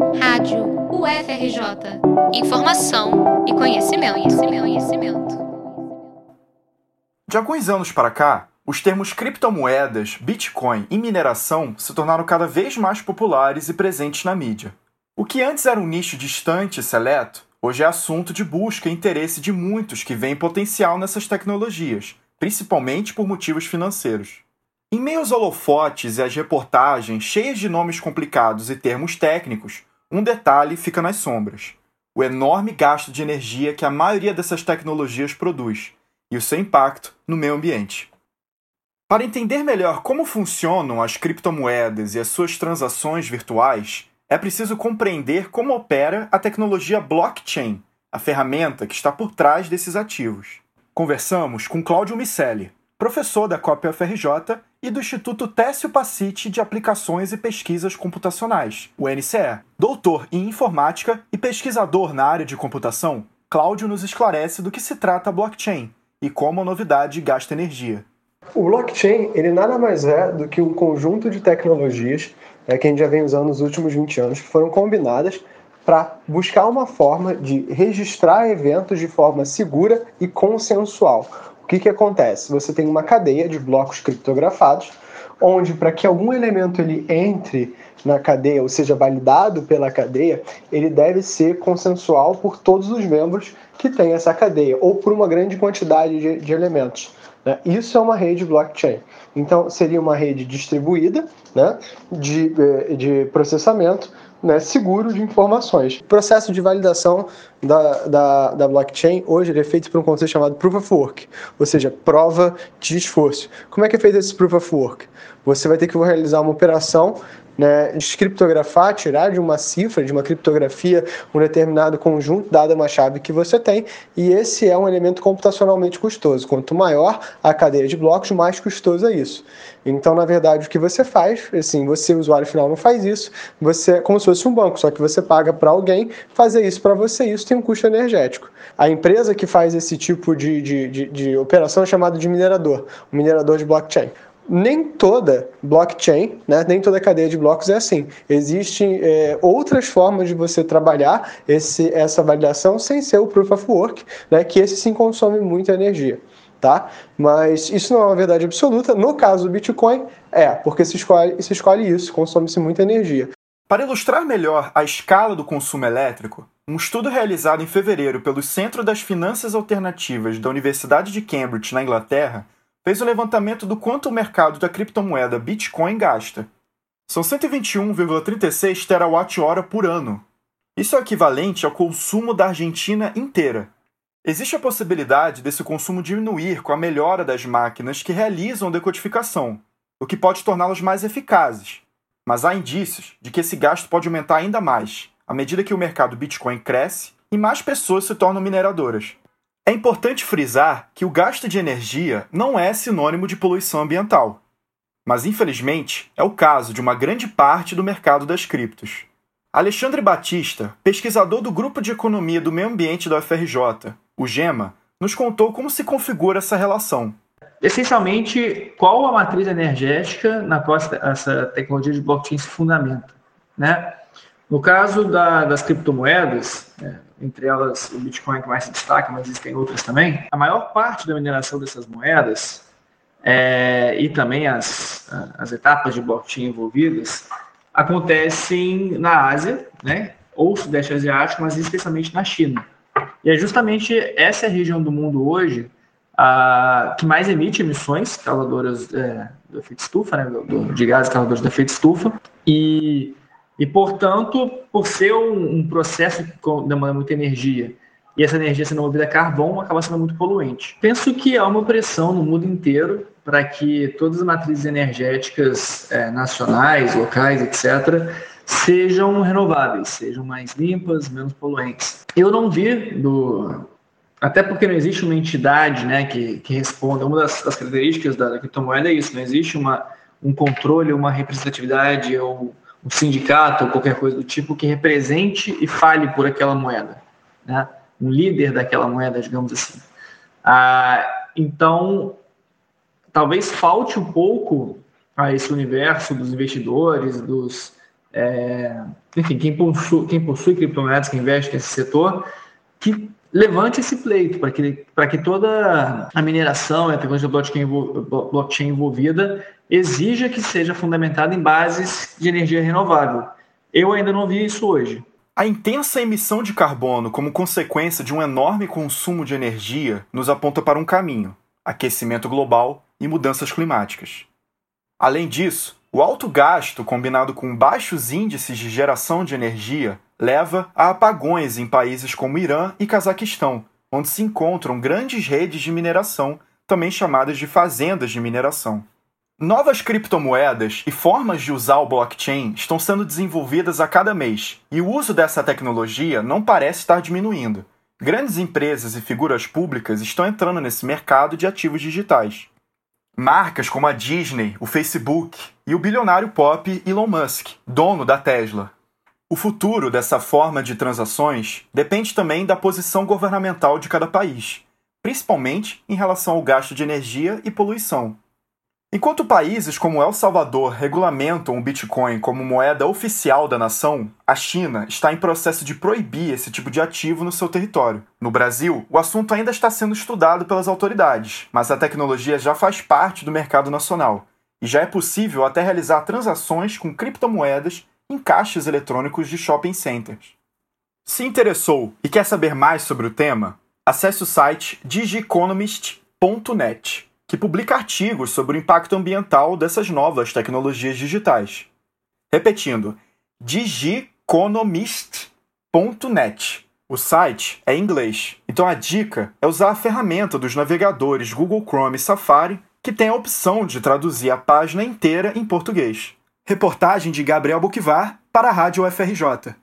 Rádio UFRJ. Informação e conhecimento, conhecimento, conhecimento. De alguns anos para cá, os termos criptomoedas, Bitcoin e mineração se tornaram cada vez mais populares e presentes na mídia. O que antes era um nicho distante e seleto, hoje é assunto de busca e interesse de muitos que veem potencial nessas tecnologias, principalmente por motivos financeiros. Em meio aos holofotes e às reportagens cheias de nomes complicados e termos técnicos, um detalhe fica nas sombras: o enorme gasto de energia que a maioria dessas tecnologias produz e o seu impacto no meio ambiente. Para entender melhor como funcionam as criptomoedas e as suas transações virtuais, é preciso compreender como opera a tecnologia blockchain, a ferramenta que está por trás desses ativos. Conversamos com Cláudio Micelli, professor da COP UFRJ e do Instituto Técio Pacite de Aplicações e Pesquisas Computacionais, o NCE. Doutor em informática e pesquisador na área de computação, Cláudio nos esclarece do que se trata a blockchain e como a novidade gasta energia. O blockchain, ele nada mais é do que um conjunto de tecnologias é, que a gente já vem usando nos últimos 20 anos, que foram combinadas para buscar uma forma de registrar eventos de forma segura e consensual que, que acontece? Você tem uma cadeia de blocos criptografados, onde para que algum elemento ele entre na cadeia, ou seja, validado pela cadeia, ele deve ser consensual por todos os membros que tem essa cadeia, ou por uma grande quantidade de, de elementos. Né? Isso é uma rede blockchain. Então, seria uma rede distribuída né, de, eh, de processamento né, seguro de informações. O processo de validação da, da, da blockchain hoje é feito por um conceito chamado Proof of Work, ou seja, prova de esforço. Como é que é feito esse Proof of Work? Você vai ter que realizar uma operação né, descriptografar, tirar de uma cifra, de uma criptografia, um determinado conjunto, dada uma chave que você tem, e esse é um elemento computacionalmente custoso. Quanto maior a cadeia de blocos, mais custoso é isso. Então, na verdade, o que você faz, assim, você, usuário final, não faz isso, você é como se fosse um banco, só que você paga para alguém fazer isso para você, e isso tem um custo energético. A empresa que faz esse tipo de, de, de, de operação é chamada de minerador, um minerador de blockchain nem toda blockchain, né, nem toda cadeia de blocos é assim. Existem é, outras formas de você trabalhar esse, essa validação sem ser o Proof of Work, né, que esse sim consome muita energia. Tá? Mas isso não é uma verdade absoluta. No caso do Bitcoin, é, porque se escolhe, se escolhe isso, consome-se muita energia. Para ilustrar melhor a escala do consumo elétrico, um estudo realizado em fevereiro pelo Centro das Finanças Alternativas da Universidade de Cambridge, na Inglaterra, fez o um levantamento do quanto o mercado da criptomoeda Bitcoin gasta. São 121,36 terawatt-hora por ano. Isso é equivalente ao consumo da Argentina inteira. Existe a possibilidade desse consumo diminuir com a melhora das máquinas que realizam decodificação, o que pode torná-las mais eficazes. Mas há indícios de que esse gasto pode aumentar ainda mais à medida que o mercado Bitcoin cresce e mais pessoas se tornam mineradoras. É importante frisar que o gasto de energia não é sinônimo de poluição ambiental, mas infelizmente é o caso de uma grande parte do mercado das criptos. Alexandre Batista, pesquisador do Grupo de Economia do Meio Ambiente da UFRJ, o GEMA, nos contou como se configura essa relação. Essencialmente, qual a matriz energética na qual essa tecnologia de blockchain se fundamenta? Né? No caso da, das criptomoedas, é, entre elas o Bitcoin que mais se destaca, mas existem outras também, a maior parte da mineração dessas moedas é, e também as, as etapas de blockchain envolvidas acontecem na Ásia, né, ou Sudeste Asiático, mas especialmente na China. E é justamente essa região do mundo hoje a, que mais emite emissões causadoras é, do efeito estufa, né, do, de gases causadores do efeito estufa, e e, portanto, por ser um, um processo que demanda muita energia e essa energia sendo movida a carvão, acaba sendo muito poluente. Penso que há uma pressão no mundo inteiro para que todas as matrizes energéticas é, nacionais, locais, etc., sejam renováveis, sejam mais limpas, menos poluentes. Eu não vi do, até porque não existe uma entidade né, que, que responda. Uma das, das características da, da criptomoeda é isso: não existe uma, um controle, uma representatividade ou um sindicato ou qualquer coisa do tipo que represente e fale por aquela moeda, né? um líder daquela moeda, digamos assim. Ah, então, talvez falte um pouco a esse universo dos investidores, dos, é, enfim, quem possui, quem possui criptomoedas, que investe nesse setor, que levante esse pleito para que, que toda a mineração e a tecnologia blockchain, blockchain envolvida exija que seja fundamentada em bases de energia renovável. Eu ainda não vi isso hoje. A intensa emissão de carbono como consequência de um enorme consumo de energia nos aponta para um caminho: aquecimento global e mudanças climáticas. Além disso, o alto gasto combinado com baixos índices de geração de energia leva a apagões em países como Irã e Cazaquistão, onde se encontram grandes redes de mineração, também chamadas de fazendas de mineração. Novas criptomoedas e formas de usar o blockchain estão sendo desenvolvidas a cada mês, e o uso dessa tecnologia não parece estar diminuindo. Grandes empresas e figuras públicas estão entrando nesse mercado de ativos digitais. Marcas como a Disney, o Facebook e o bilionário pop Elon Musk, dono da Tesla. O futuro dessa forma de transações depende também da posição governamental de cada país, principalmente em relação ao gasto de energia e poluição. Enquanto países como El Salvador regulamentam o Bitcoin como moeda oficial da nação, a China está em processo de proibir esse tipo de ativo no seu território. No Brasil, o assunto ainda está sendo estudado pelas autoridades, mas a tecnologia já faz parte do mercado nacional e já é possível até realizar transações com criptomoedas em caixas eletrônicos de shopping centers. Se interessou e quer saber mais sobre o tema, acesse o site digiconomist.net que publica artigos sobre o impacto ambiental dessas novas tecnologias digitais. Repetindo, digiconomist.net. O site é em inglês, então a dica é usar a ferramenta dos navegadores Google Chrome e Safari, que tem a opção de traduzir a página inteira em português. Reportagem de Gabriel Buquivar para a Rádio UFRJ.